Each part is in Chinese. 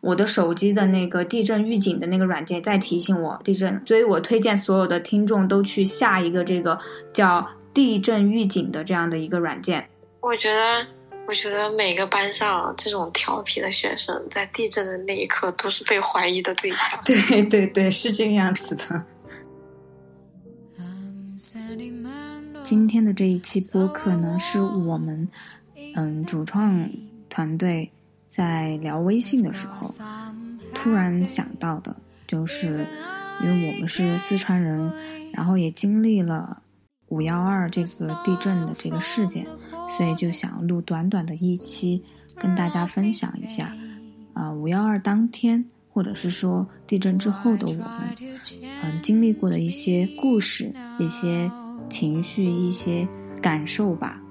我的手机的那个地震预警的那个软件在提醒我地震，所以我推荐所有的听众都去下一个这个叫地震预警的这样的一个软件。我觉得，我觉得每个班上这种调皮的学生，在地震的那一刻都是被怀疑的对象。对对对，是这个样子的。今天的这一期播客呢，是我们嗯主创团队在聊微信的时候突然想到的，就是因为我们是四川人，然后也经历了五幺二这个地震的这个事件，所以就想录短短的一期，跟大家分享一下啊五幺二当天，或者是说地震之后的我们，嗯经历过的一些故事，一些。情绪一些感受吧。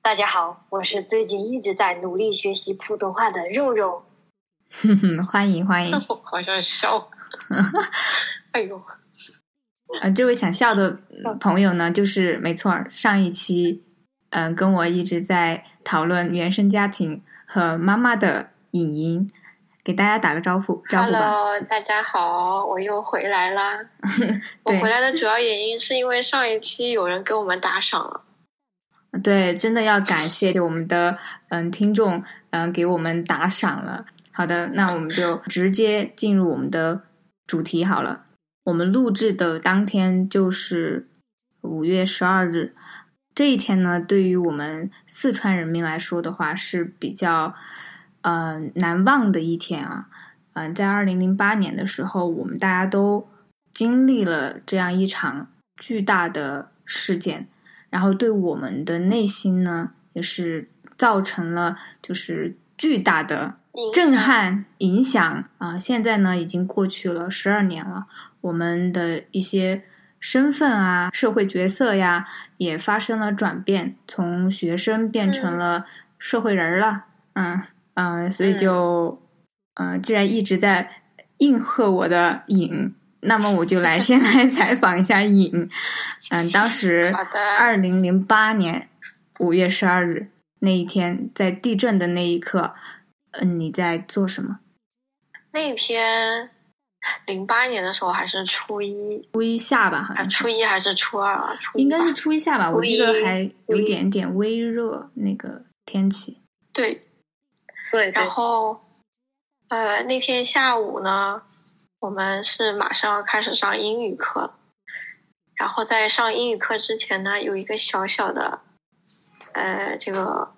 大家好，我是最近一直在努力学习普通话的肉肉。哼哼，欢迎欢迎。好像笑。哎呦。呃，这位想笑的朋友呢，就是没错，上一期嗯跟我一直在讨论原生家庭和妈妈的影音。给大家打个招呼，招呼吧。Hello，大家好，我又回来啦。我回来的主要原因是因为上一期有人给我们打赏了。对，真的要感谢我们的嗯听众嗯给我们打赏了。好的，那我们就直接进入我们的主题好了。我们录制的当天就是五月十二日，这一天呢，对于我们四川人民来说的话是比较。嗯，难忘的一天啊！嗯，在二零零八年的时候，我们大家都经历了这样一场巨大的事件，然后对我们的内心呢，也是造成了就是巨大的震撼影响啊！现在呢，已经过去了十二年了，我们的一些身份啊、社会角色呀，也发生了转变，从学生变成了社会人了，嗯。嗯，所以就，嗯，既然一直在应和我的影，那么我就来 先来采访一下颖。嗯，当时二零零八年五月十二日那一天，在地震的那一刻，嗯，你在做什么？那天零八年的时候还是初一，初一下吧，好像初一还是初二啊？应该是初一下吧，我记得还有点点微热那个天气。对。对，然后，呃，那天下午呢，我们是马上要开始上英语课，然后在上英语课之前呢，有一个小小的，呃，这个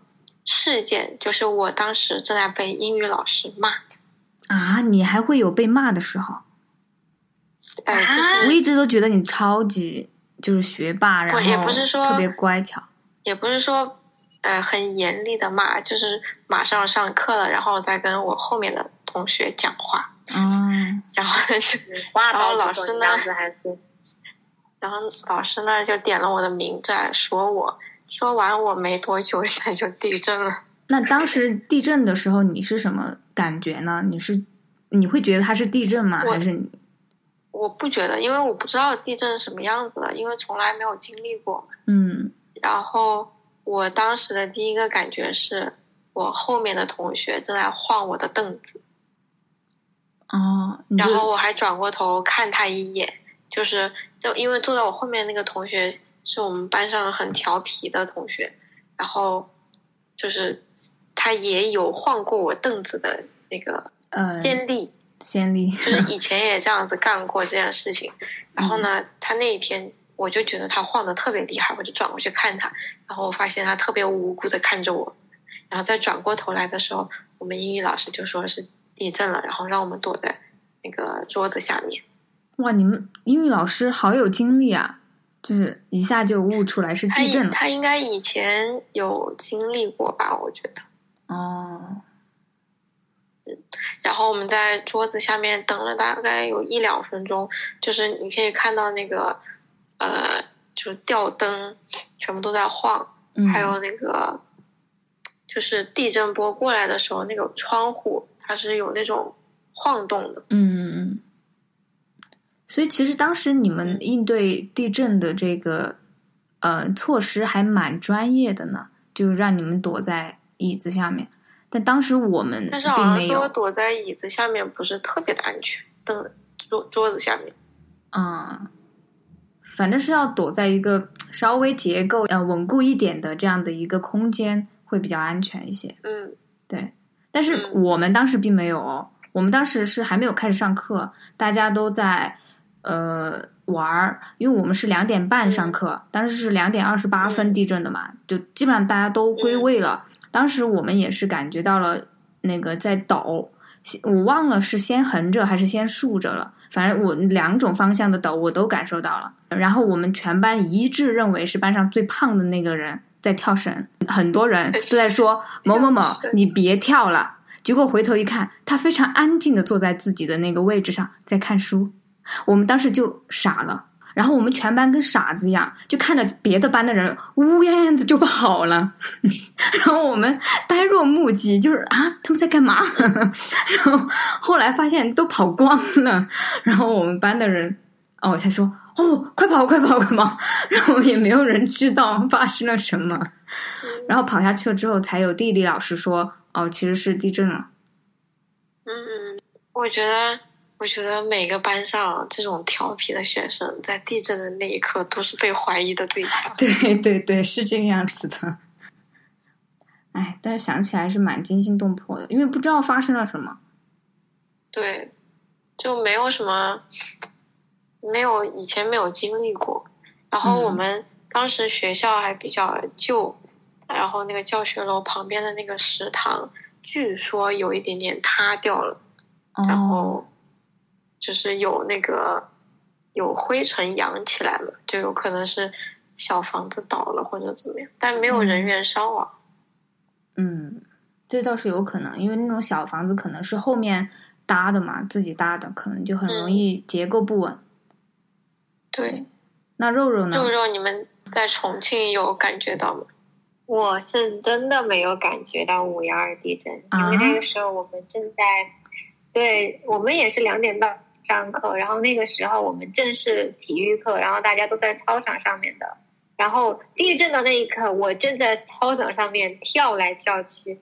事件，就是我当时正在被英语老师骂。啊，你还会有被骂的时候？啊！我一直都觉得你超级就是学霸，然后也不是说特别乖巧，也不是说。呃，很严厉的骂，就是马上上课了，然后再跟我后面的同学讲话。嗯，然后就，然后老师呢，然后老师呢就点了我的名在说我，说完我没多久，他就地震了。那当时地震的时候，你是什么感觉呢？你是你会觉得它是地震吗？还是你？我不觉得，因为我不知道地震什么样子的，因为从来没有经历过。嗯，然后。我当时的第一个感觉是，我后面的同学正在晃我的凳子。哦，然后我还转过头看他一眼，就是就因为坐在我后面那个同学是我们班上很调皮的同学，然后就是他也有晃过我凳子的那个呃先例，先例，就是以 前也这样子干过这件事情。然后呢，他那一天。我就觉得他晃的特别厉害，我就转过去看他，然后我发现他特别无辜的看着我，然后再转过头来的时候，我们英语老师就说是地震了，然后让我们躲在那个桌子下面。哇，你们英语老师好有精力啊，就是一下就悟出来是地震了。他应该以前有经历过吧，我觉得。哦。然后我们在桌子下面等了大概有一两分钟，就是你可以看到那个。呃，就是吊灯全部都在晃，还有那个，就是地震波过来的时候，那个窗户它是有那种晃动的。嗯嗯嗯。所以其实当时你们应对地震的这个呃措施还蛮专业的呢，就让你们躲在椅子下面。但当时我们但是好像说躲在椅子下面不是特别的安全，凳桌桌子下面。嗯，反正是要躲在一个稍微结构呃稳固一点的这样的一个空间会比较安全一些。嗯，对。但是我们当时并没有，哦，我们当时是还没有开始上课，大家都在呃玩儿，因为我们是两点半上课，当时是两点二十八分地震的嘛，就基本上大家都归位了。当时我们也是感觉到了那个在抖，我忘了是先横着还是先竖着了。反正我两种方向的抖我都感受到了，然后我们全班一致认为是班上最胖的那个人在跳绳，很多人都在说 某某某你别跳了，结果回头一看，他非常安静的坐在自己的那个位置上在看书，我们当时就傻了。然后我们全班跟傻子一样，就看着别的班的人乌泱泱的就跑了，然后我们呆若木鸡，就是啊，他们在干嘛？然后后来发现都跑光了，然后我们班的人哦才说哦，快跑快跑 快跑！然后也没有人知道发生了什么，然后跑下去了之后，才有地理老师说哦，其实是地震了。嗯，我觉得。我觉得每个班上这种调皮的学生，在地震的那一刻都是被怀疑的对象。对对对，是这个样子的。哎，但是想起来是蛮惊心动魄的，因为不知道发生了什么。对，就没有什么，没有以前没有经历过。然后我们当时学校还比较旧，然后那个教学楼旁边的那个食堂，据说有一点点塌掉了，然后。就是有那个有灰尘扬起来了，就有可能是小房子倒了或者怎么样，但没有人员伤亡。嗯，这倒是有可能，因为那种小房子可能是后面搭的嘛，自己搭的，可能就很容易结构不稳。对，那肉肉呢？肉肉，你们在重庆有感觉到吗？我是真的没有感觉到五幺二地震，因为那个时候我们正在，对我们也是两点半。上课，然后那个时候我们正是体育课，然后大家都在操场上面的。然后地震的那一刻，我正在操场上面跳来跳去，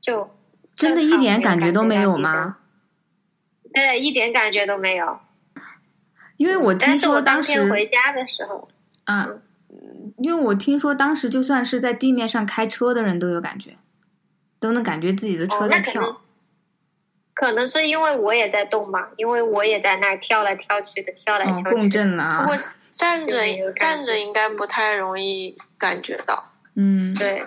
就真的一点感觉都没有吗？对，一点感觉都没有。因为我听说当时回家的时候，啊，因为我听说当时就算是在地面上开车的人都有感觉，都能感觉自己的车在跳。可能是因为我也在动吧，因为我也在那儿跳来跳去的，跳来跳去。共振了。啊！我 站着站着应该不太容易感觉到。嗯，对。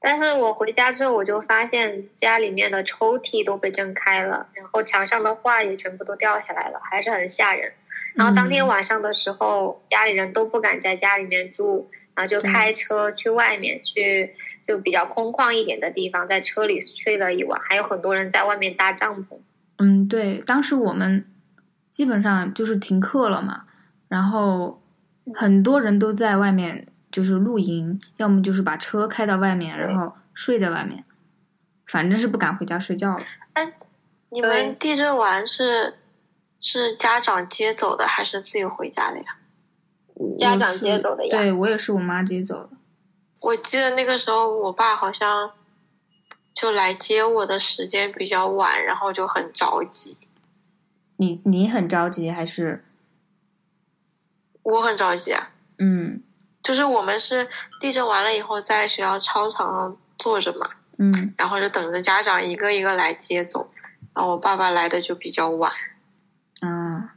但是我回家之后，我就发现家里面的抽屉都被震开了，然后墙上的画也全部都掉下来了，还是很吓人。然后当天晚上的时候，家里人都不敢在家里面住，然后就开车去外面去。就比较空旷一点的地方，在车里睡了一晚，还有很多人在外面搭帐篷。嗯，对，当时我们基本上就是停课了嘛，然后很多人都在外面就是露营，要么就是把车开到外面，然后睡在外面，反正是不敢回家睡觉了。哎，你们地震完是是家长接走的，还是自己回家的呀？家长接走的呀。对我也是我妈接走的。我记得那个时候，我爸好像就来接我的时间比较晚，然后就很着急。你你很着急还是？我很着急啊。嗯。就是我们是地震完了以后，在学校操场上坐着嘛。嗯。然后就等着家长一个一个来接走，然后我爸爸来的就比较晚。嗯。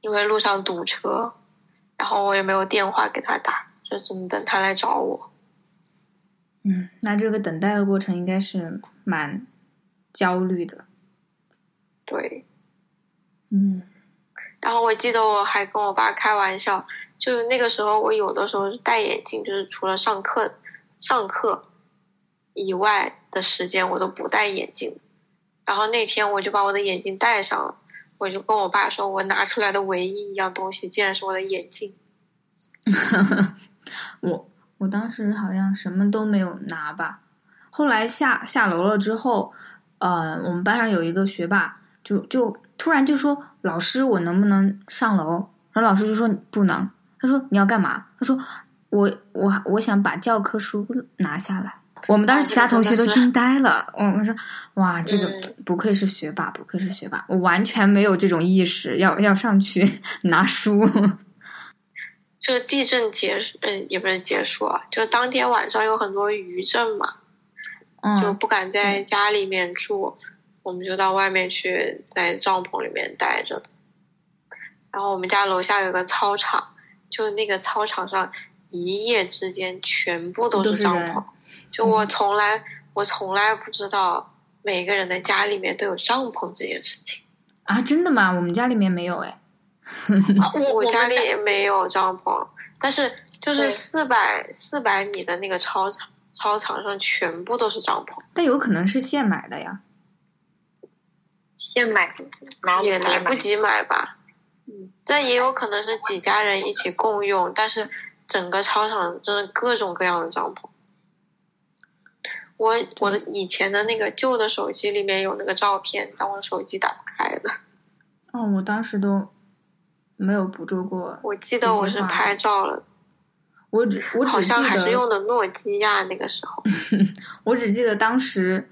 因为路上堵车，然后我也没有电话给他打。就只能等他来找我。嗯，那这个等待的过程应该是蛮焦虑的。对。嗯。然后我记得我还跟我爸开玩笑，就是那个时候我有的时候是戴眼镜，就是除了上课上课以外的时间我都不戴眼镜。然后那天我就把我的眼镜戴上了，我就跟我爸说，我拿出来的唯一一样东西竟然是我的眼镜。我我当时好像什么都没有拿吧，后来下下楼了之后，呃，我们班上有一个学霸，就就突然就说：“老师，我能不能上楼？”然后老师就说：“不能。”他说：“你要干嘛？”他说：“我我我想把教科书拿下来。”我们当时其他同学都惊呆了。我们说，哇，这个不愧是学霸，不愧是学霸，我完全没有这种意识，要要上去 拿书。就地震结束，嗯，也不是结束啊，就当天晚上有很多余震嘛，就不敢在家里面住，我们就到外面去，在帐篷里面待着。然后我们家楼下有个操场，就那个操场上一夜之间全部都是帐篷，就我从来我从来不知道每个人的家里面都有帐篷这件事情啊！真的吗？我们家里面没有哎。我家里也没有帐篷，但是就是四百四百米的那个操场，操场上全部都是帐篷。但有可能是现买的呀，现买也来不及买吧？嗯，但也有可能是几家人一起共用，但是整个操场真的各种各样的帐篷。我我的以前的那个旧的手机里面有那个照片，但我手机打不开了。哦，我当时都。没有捕捉过。我记得我是拍照了。我只我只记得还是用的诺基亚那个时候。我只记得当时，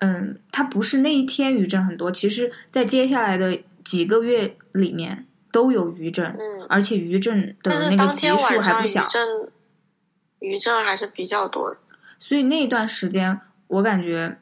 嗯，它不是那一天余震很多，其实在接下来的几个月里面都有余震，嗯，而且余震的那个级数还不小。余震余震还是比较多的。所以那一段时间，我感觉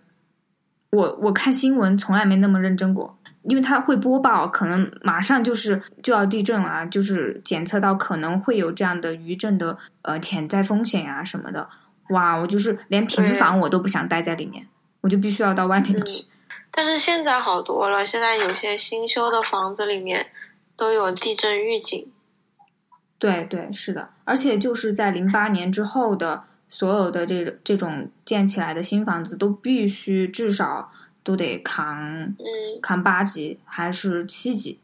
我我看新闻从来没那么认真过。因为它会播报，可能马上就是就要地震了，就是检测到可能会有这样的余震的呃潜在风险呀什么的。哇，我就是连平房我都不想待在里面，我就必须要到外面去。但是现在好多了，现在有些新修的房子里面都有地震预警。对对，是的，而且就是在零八年之后的所有的这这种建起来的新房子都必须至少。都得扛，扛八级还是七级？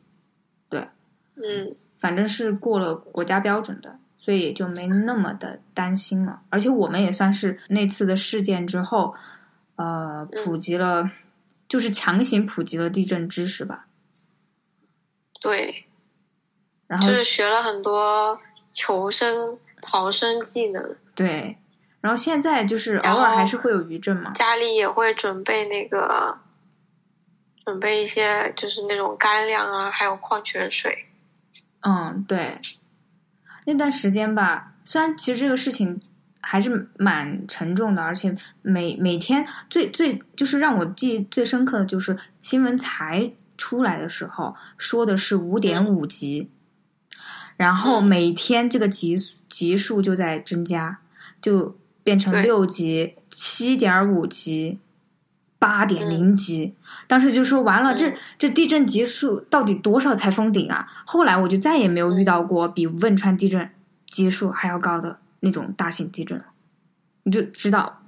对，嗯，反正是过了国家标准的，所以也就没那么的担心了。而且我们也算是那次的事件之后，呃，普及了，就是强行普及了地震知识吧。对，然后就是学了很多求生逃生技能。对。然后现在就是偶尔还是会有余震嘛，家里也会准备那个，准备一些就是那种干粮啊，还有矿泉水。嗯，对。那段时间吧，虽然其实这个事情还是蛮沉重的，而且每每天最最就是让我记忆最深刻的就是新闻才出来的时候说的是五点五级，然后每天这个级级数就在增加，就。变成六级、七点五级、八点零级，当时就说完了，这这地震级数到底多少才封顶啊？后来我就再也没有遇到过比汶川地震级数还要高的那种大型地震了，你就知道，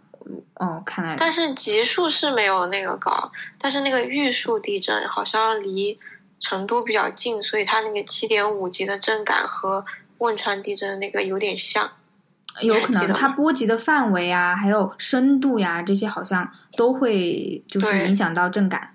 哦，看来但是级数是没有那个高，但是那个玉树地震好像离成都比较近，所以它那个七点五级的震感和汶川地震那个有点像。有可能它波及的范围啊，还有深度呀，这些好像都会就是影响到震感。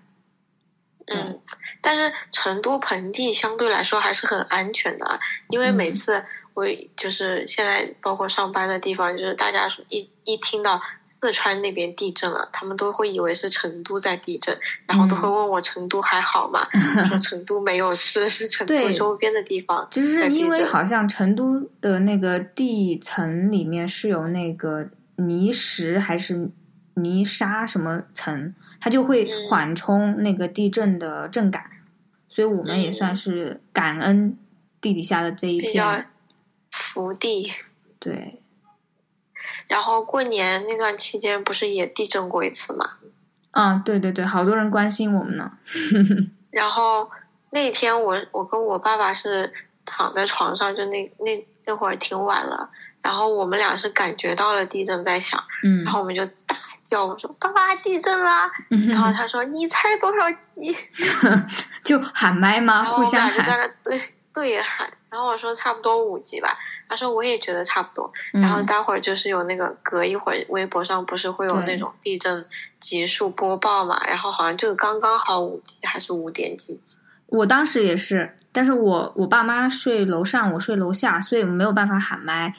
嗯，但是成都盆地相对来说还是很安全的，因为每次我就是现在包括上班的地方，就是大家一一听到。四川那边地震了，他们都会以为是成都在地震，然后都会问我成都还好吗？说成都没有事，是成都周边的地方。就是因为好像成都的那个地层里面是有那个泥石还是泥沙什么层，它就会缓冲那个地震的震感，所以我们也算是感恩地底下的这一片福地。对。然后过年那段期间不是也地震过一次吗？啊，对对对，好多人关心我们呢。然后那天我我跟我爸爸是躺在床上，就那那那会儿挺晚了，然后我们俩是感觉到了地震在响，嗯，然后我们就大叫我说：“爸爸，地震啦！”然后他说：“你猜多少级？” 就喊麦吗？互相喊。对对喊。然后我说差不多五级吧，他说我也觉得差不多。然后待会儿就是有那个隔一会儿，微博上不是会有那种地震级数播报嘛？然后好像就刚刚好五级还是五点几级。我当时也是，但是我我爸妈睡楼上，我睡楼下，所以没有办法喊麦。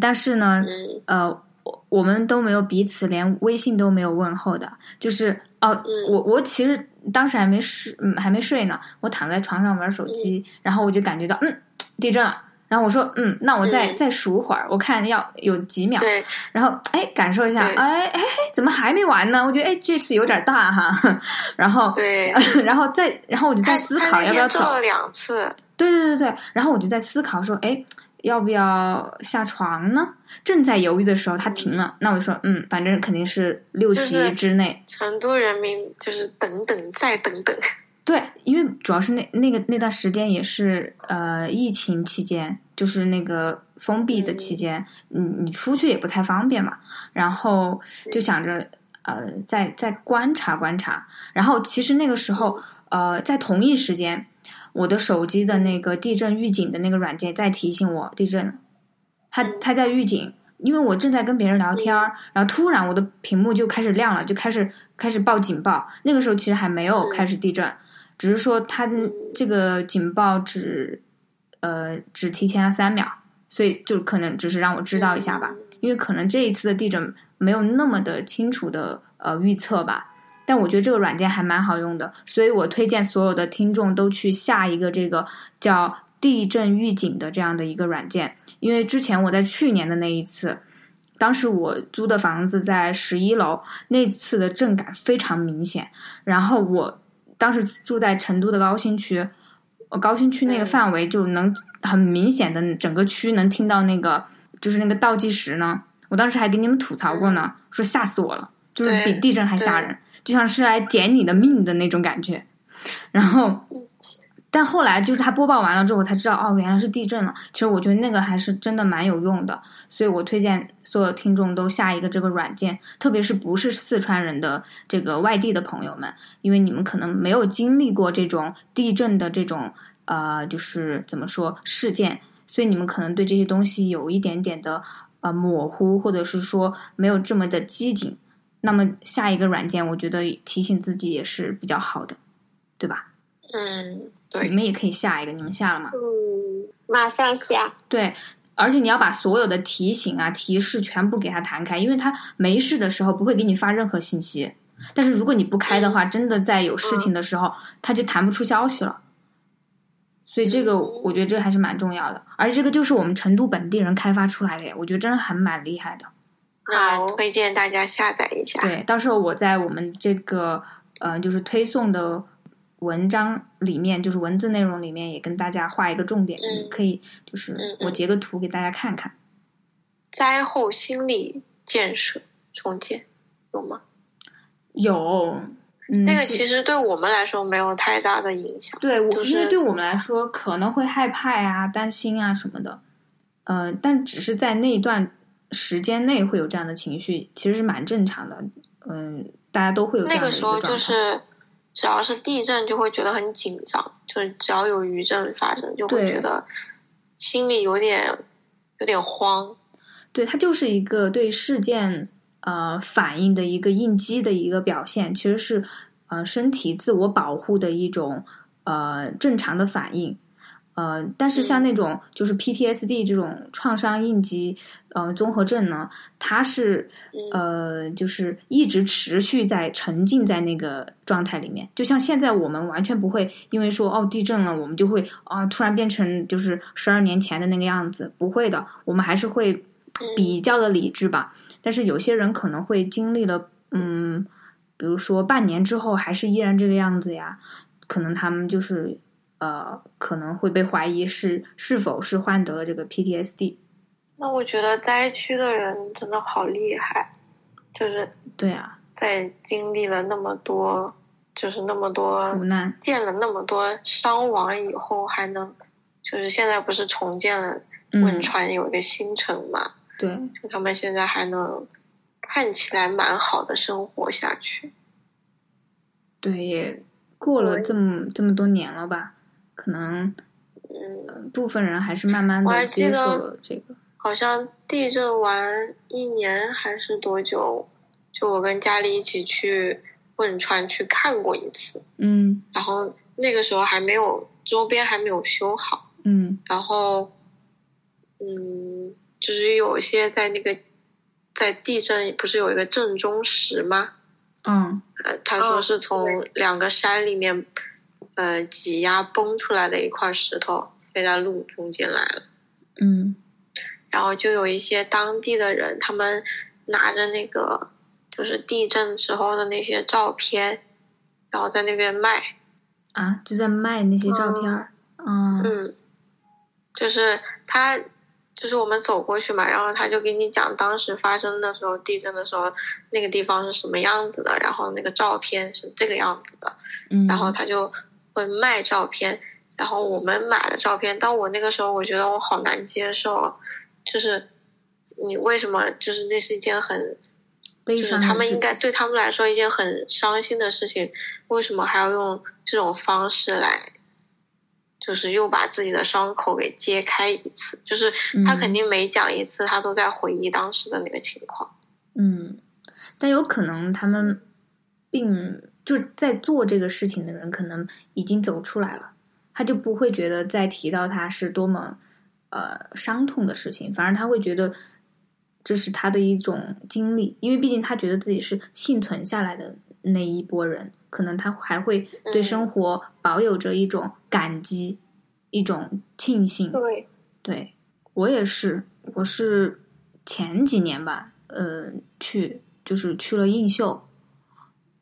但是呢，呃，我我们都没有彼此连微信都没有问候的，就是哦，我我其实当时还没睡，嗯，还没睡呢，我躺在床上玩手机，然后我就感觉到，嗯，地震了。然后我说，嗯，那我再再数会儿，我看要有几秒。对。然后，哎，感受一下，哎哎，怎么还没完呢？我觉得，哎，这次有点大哈。然后，对。然后再，然后我就在思考要不要走。了两次。对对对对。然后我就在思考说，哎，要不要下床呢？正在犹豫的时候，它停了。那我就说，嗯，反正肯定是六级之内。成都人民就是等等再等等。对，因为主要是那那个那段时间也是呃疫情期间，就是那个封闭的期间，你你出去也不太方便嘛，然后就想着呃再再观察观察，然后其实那个时候呃在同一时间，我的手机的那个地震预警的那个软件在提醒我地震，它它在预警，因为我正在跟别人聊天儿，然后突然我的屏幕就开始亮了，就开始开始报警报，那个时候其实还没有开始地震。只是说它这个警报只呃只提前了三秒，所以就可能只是让我知道一下吧，因为可能这一次的地震没有那么的清楚的呃预测吧。但我觉得这个软件还蛮好用的，所以我推荐所有的听众都去下一个这个叫地震预警的这样的一个软件。因为之前我在去年的那一次，当时我租的房子在十一楼，那次的震感非常明显，然后我。当时住在成都的高新区，高新区那个范围就能很明显的整个区能听到那个就是那个倒计时呢。我当时还给你们吐槽过呢，说吓死我了，就是比地震还吓人，就像是来捡你的命的那种感觉。然后。但后来就是他播报完了之后，我才知道哦，原来是地震了。其实我觉得那个还是真的蛮有用的，所以我推荐所有听众都下一个这个软件，特别是不是四川人的这个外地的朋友们，因为你们可能没有经历过这种地震的这种呃，就是怎么说事件，所以你们可能对这些东西有一点点的呃模糊，或者是说没有这么的机警。那么下一个软件，我觉得提醒自己也是比较好的，对吧？嗯，对，你们也可以下一个，你们下了吗？嗯，马上下。对，而且你要把所有的提醒啊、提示全部给它弹开，因为它没事的时候不会给你发任何信息。但是如果你不开的话，真的在有事情的时候，它就弹不出消息了。所以这个我觉得这还是蛮重要的，而且这个就是我们成都本地人开发出来的，我觉得真的还蛮厉害的。那推荐大家下载一下。对，到时候我在我们这个呃，就是推送的。文章里面就是文字内容里面也跟大家画一个重点，可以就是我截个图给大家看看。灾后心理建设重建有吗？有，那个其实对我们来说没有太大的影响。对，我因为对我们来说可能会害怕呀、担心啊什么的，呃，但只是在那一段时间内会有这样的情绪，其实是蛮正常的。嗯，大家都会有这样的一个状态。只要是地震，就会觉得很紧张；就是只要有余震发生，就会觉得心里有点有点慌。对，它就是一个对事件呃反应的一个应激的一个表现，其实是呃身体自我保护的一种呃正常的反应。呃，但是像那种就是 PTSD 这种创伤应激呃综合症呢，它是呃就是一直持续在沉浸在那个状态里面。就像现在我们完全不会因为说哦地震了，我们就会啊突然变成就是十二年前的那个样子，不会的，我们还是会比较的理智吧。但是有些人可能会经历了嗯，比如说半年之后还是依然这个样子呀，可能他们就是。呃，可能会被怀疑是是否是患得了这个 PTSD。那我觉得灾区的人真的好厉害，就是对啊，在经历了那么多，就是那么多苦难，见了那么多伤亡以后，还能就是现在不是重建了汶川有一个新城嘛？对，就他们现在还能看起来蛮好的生活下去。对，也过了这么这么多年了吧？可能，嗯，部分人还是慢慢的接受了这个。好像地震完一年还是多久，就我跟家里一起去汶川去看过一次。嗯。然后那个时候还没有周边还没有修好。嗯。然后，嗯，就是有一些在那个在地震不是有一个震中石吗？嗯，呃，他说是从两个山里面，呃，挤压崩出来的一块石头飞在路中间来了。嗯，然后就有一些当地的人，他们拿着那个就是地震时候的那些照片，然后在那边卖。啊，就在卖那些照片儿。嗯。嗯，就是他。就是我们走过去嘛，然后他就给你讲当时发生的时候，地震的时候那个地方是什么样子的，然后那个照片是这个样子的，嗯，然后他就会卖照片，然后我们买了照片，但我那个时候我觉得我好难接受，就是你为什么就是那是一件很，就是他们应该对他们来说一件很伤心的事情，为什么还要用这种方式来？就是又把自己的伤口给揭开一次，就是他肯定每讲一次，他都在回忆当时的那个情况。嗯，但有可能他们并就在做这个事情的人，可能已经走出来了，他就不会觉得再提到他是多么呃伤痛的事情，反而他会觉得这是他的一种经历，因为毕竟他觉得自己是幸存下来的那一波人。可能他还会对生活保有着一种感激，一种庆幸。对，对我也是，我是前几年吧，呃，去就是去了映秀，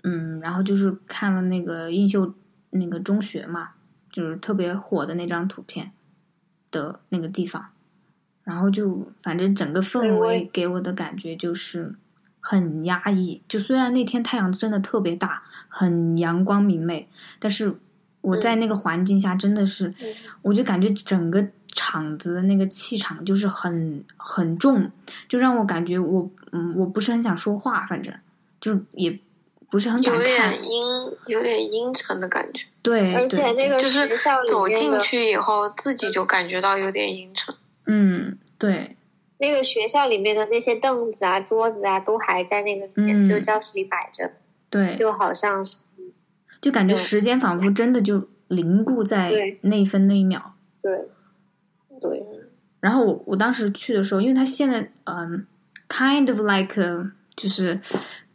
嗯，然后就是看了那个映秀那个中学嘛，就是特别火的那张图片的那个地方，然后就反正整个氛围给我的感觉就是。很压抑，就虽然那天太阳真的特别大，很阳光明媚，但是我在那个环境下真的是，我就感觉整个场子的那个气场就是很很重，就让我感觉我嗯我不是很想说话，反正就也不是很敢看，有点阴有点阴沉的感觉。对，而且那个就是走进去以后自己就感觉到有点阴沉。嗯，对。那个学校里面的那些凳子啊、桌子啊，都还在那个就教室里摆着，对，就好像是，就感觉时间仿佛真的就凝固在那一分那一秒。对，对。然后我我当时去的时候，因为它现在嗯，kind of like 就是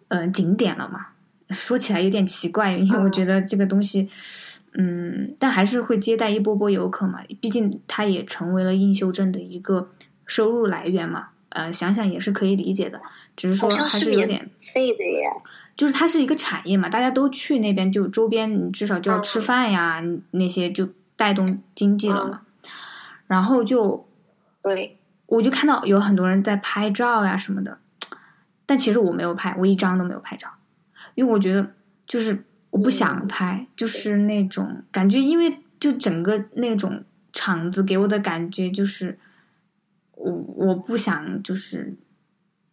嗯景点了嘛，说起来有点奇怪，因为我觉得这个东西，嗯，但还是会接待一波波游客嘛，毕竟它也成为了映秀镇的一个。收入来源嘛，呃，想想也是可以理解的，只是说还是有点费的耶。就是它是一个产业嘛，大家都去那边，就周边你至少就要吃饭呀，那些就带动经济了嘛。然后就对，我就看到有很多人在拍照呀什么的，但其实我没有拍，我一张都没有拍照，因为我觉得就是我不想拍，就是那种感觉，因为就整个那种场子给我的感觉就是。我我不想就是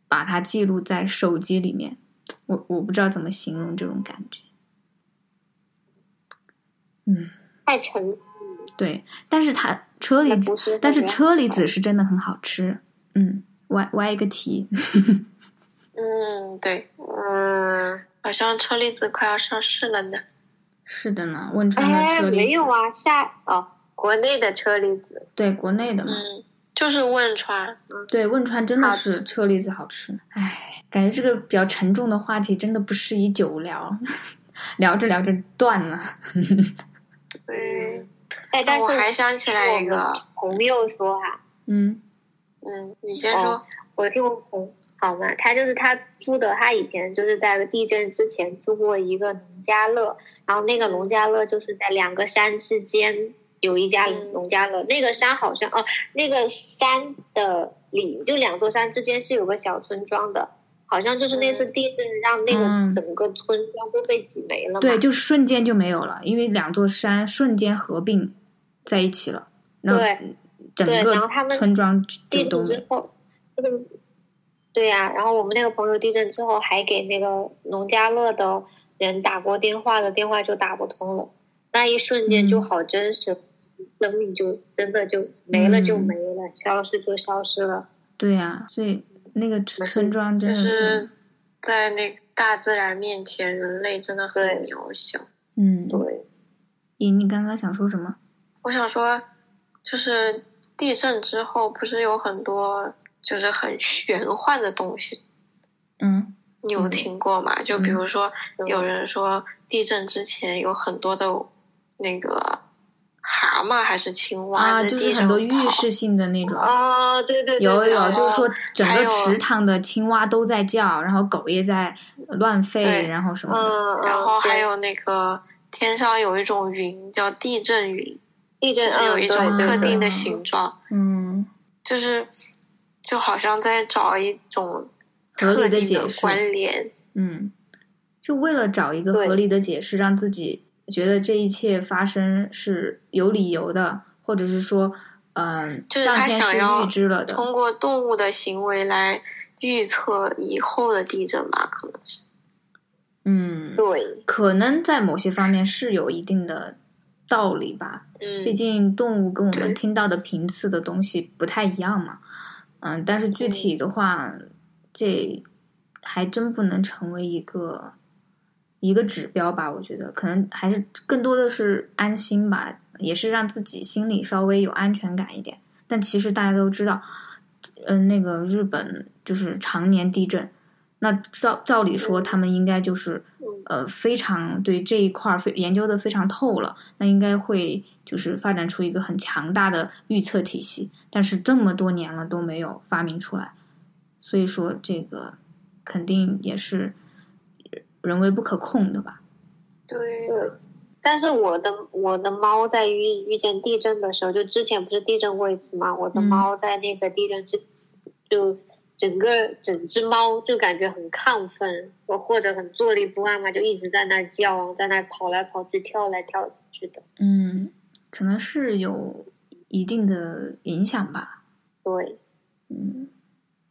把它记录在手机里面，我我不知道怎么形容这种感觉。嗯，太沉。对，但是它车厘子，但是车厘子是真的很好吃。嗯，歪歪一个题。嗯，对，嗯，好像车厘子快要上市了呢。是的呢，汶川的车厘子。没有啊，下哦，国内的车厘子。对，国内的嘛。嗯。就是汶川，对汶川真的是车厘子好吃。唉，感觉这个比较沉重的话题真的不适宜久聊，聊着聊着断了。对，哎，但是我还想起来一个朋友说哈，嗯嗯，你先说，我就朋好嘛，他就是他住的，他以前就是在地震之前住过一个农家乐，然后那个农家乐就是在两个山之间。有一家农家乐，那个山好像哦，那个山的里就两座山之间是有个小村庄的，好像就是那次地震让那个整个村庄都被挤没了。对，就瞬间就没有了，因为两座山瞬间合并在一起了。对，整个村庄地震之后，这个对呀，然后我们那个朋友地震之后还给那个农家乐的人打过电话的电话就打不通了，那一瞬间就好真实。生命就真的就没了，就没了，消失就消失了。对呀，所以那个村庄真的是在那大自然面前，人类真的很渺小。嗯，对。你你刚刚想说什么？我想说，就是地震之后，不是有很多就是很玄幻的东西。嗯，你有听过吗？就比如说，有人说地震之前有很多的那个蛤蟆还是青蛙啊，就是很多预示性的那种啊，对对，对有有，就是说整个池塘的青蛙都在叫，然后狗也在乱吠，然后什么的，然后还有那个天上有一种云叫地震云，地震有一种特定的。形状，嗯，就是就好像在找一种。合理的解释，关联，嗯，就为了找一个合理的解释，让自己觉得这一切发生是有理由的，或者是说，嗯，上天是预知了的。通过动物的行为来预测以后的地震吧，可能是。嗯，对，可能在某些方面是有一定的道理吧。嗯，毕竟动物跟我们听到的频次的东西不太一样嘛。嗯，但是具体的话。这还真不能成为一个一个指标吧？我觉得可能还是更多的是安心吧，也是让自己心里稍微有安全感一点。但其实大家都知道，嗯，那个日本就是常年地震，那照照理说他们应该就是呃非常对这一块非研究的非常透了，那应该会就是发展出一个很强大的预测体系。但是这么多年了都没有发明出来。所以说，这个肯定也是人为不可控的吧？对。但是我的我的猫在遇遇见地震的时候，就之前不是地震过一次吗？我的猫在那个地震之，就整个整只猫就感觉很亢奋，我或者很坐立不安嘛，就一直在那叫，在那跑来跑去、跳来跳去的。嗯，可能是有一定的影响吧。对。嗯。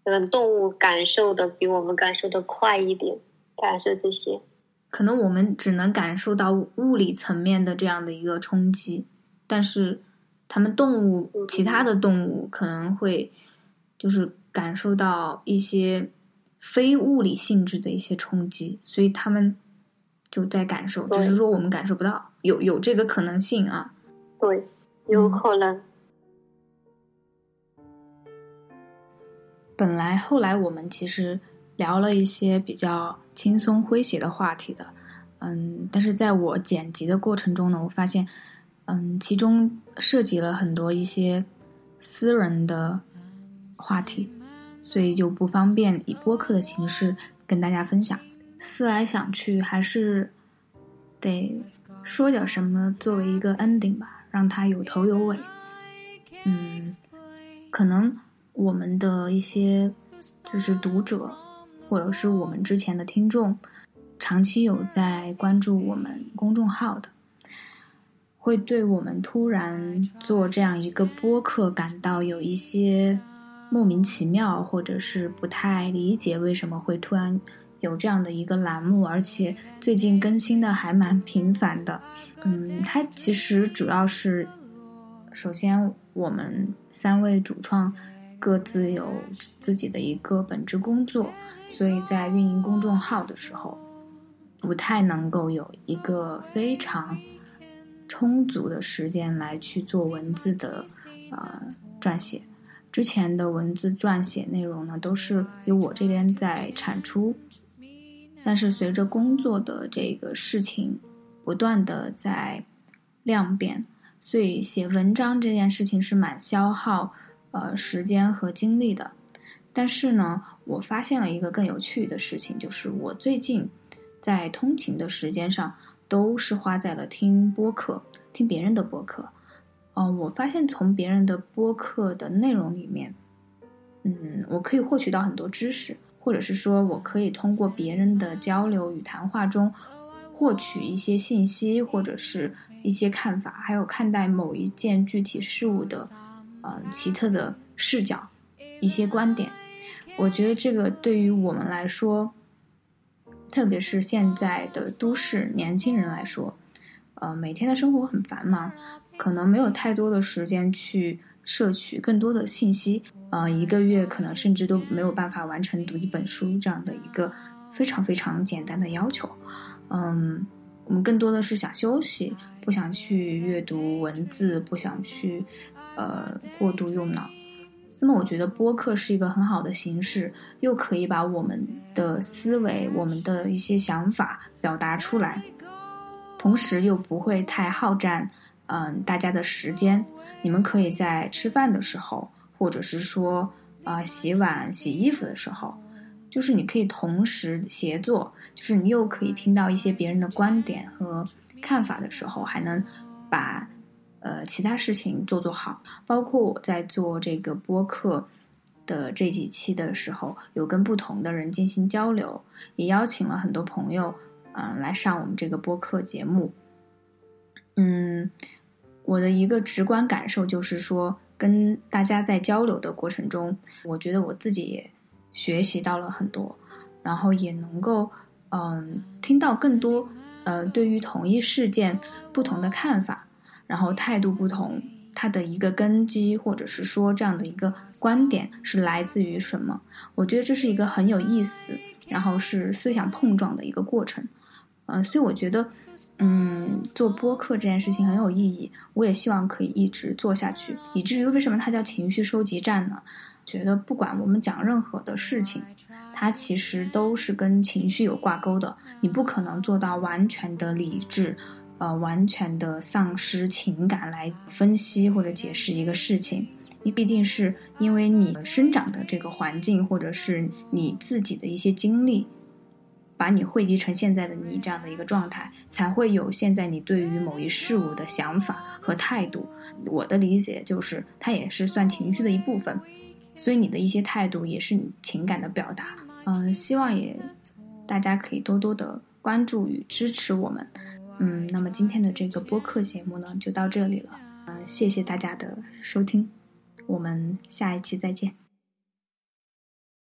可能动物感受的比我们感受的快一点，感受这些。可能我们只能感受到物理层面的这样的一个冲击，但是他们动物，其他的动物可能会就是感受到一些非物理性质的一些冲击，所以他们就在感受，只是说我们感受不到，有有这个可能性啊。对，有可能。本来后来我们其实聊了一些比较轻松诙谐的话题的，嗯，但是在我剪辑的过程中呢，我发现，嗯，其中涉及了很多一些私人的话题，所以就不方便以播客的形式跟大家分享。思来想去，还是得说点什么作为一个 ending 吧，让它有头有尾。嗯，可能。我们的一些就是读者，或者是我们之前的听众，长期有在关注我们公众号的，会对我们突然做这样一个播客感到有一些莫名其妙，或者是不太理解为什么会突然有这样的一个栏目，而且最近更新的还蛮频繁的。嗯，它其实主要是，首先我们三位主创。各自有自己的一个本职工作，所以在运营公众号的时候，不太能够有一个非常充足的时间来去做文字的呃撰写。之前的文字撰写内容呢，都是由我这边在产出，但是随着工作的这个事情不断的在量变，所以写文章这件事情是蛮消耗。呃，时间和精力的，但是呢，我发现了一个更有趣的事情，就是我最近在通勤的时间上都是花在了听播客，听别人的播客。嗯，我发现从别人的播客的内容里面，嗯，我可以获取到很多知识，或者是说我可以通过别人的交流与谈话中获取一些信息，或者是一些看法，还有看待某一件具体事物的。嗯，奇特的视角，一些观点，我觉得这个对于我们来说，特别是现在的都市年轻人来说，呃，每天的生活很繁忙，可能没有太多的时间去摄取更多的信息，呃，一个月可能甚至都没有办法完成读一本书这样的一个非常非常简单的要求。嗯，我们更多的是想休息，不想去阅读文字，不想去。呃，过度用脑，那么我觉得播客是一个很好的形式，又可以把我们的思维、我们的一些想法表达出来，同时又不会太耗占嗯大家的时间。你们可以在吃饭的时候，或者是说啊洗碗、洗衣服的时候，就是你可以同时协作，就是你又可以听到一些别人的观点和看法的时候，还能把。呃，其他事情做做好，包括我在做这个播客的这几期的时候，有跟不同的人进行交流，也邀请了很多朋友，嗯，来上我们这个播客节目。嗯，我的一个直观感受就是说，跟大家在交流的过程中，我觉得我自己也学习到了很多，然后也能够，嗯，听到更多，呃，对于同一事件不同的看法。然后态度不同，它的一个根基，或者是说这样的一个观点是来自于什么？我觉得这是一个很有意思，然后是思想碰撞的一个过程。嗯，所以我觉得，嗯，做播客这件事情很有意义，我也希望可以一直做下去。以至于为什么它叫情绪收集站呢？觉得不管我们讲任何的事情，它其实都是跟情绪有挂钩的。你不可能做到完全的理智。呃，完全的丧失情感来分析或者解释一个事情，你必定是因为你生长的这个环境，或者是你自己的一些经历，把你汇集成现在的你这样的一个状态，才会有现在你对于某一事物的想法和态度。我的理解就是，它也是算情绪的一部分，所以你的一些态度也是你情感的表达。嗯，希望也大家可以多多的关注与支持我们。嗯，那么今天的这个播客节目呢，就到这里了。嗯，谢谢大家的收听，我们下一期再见。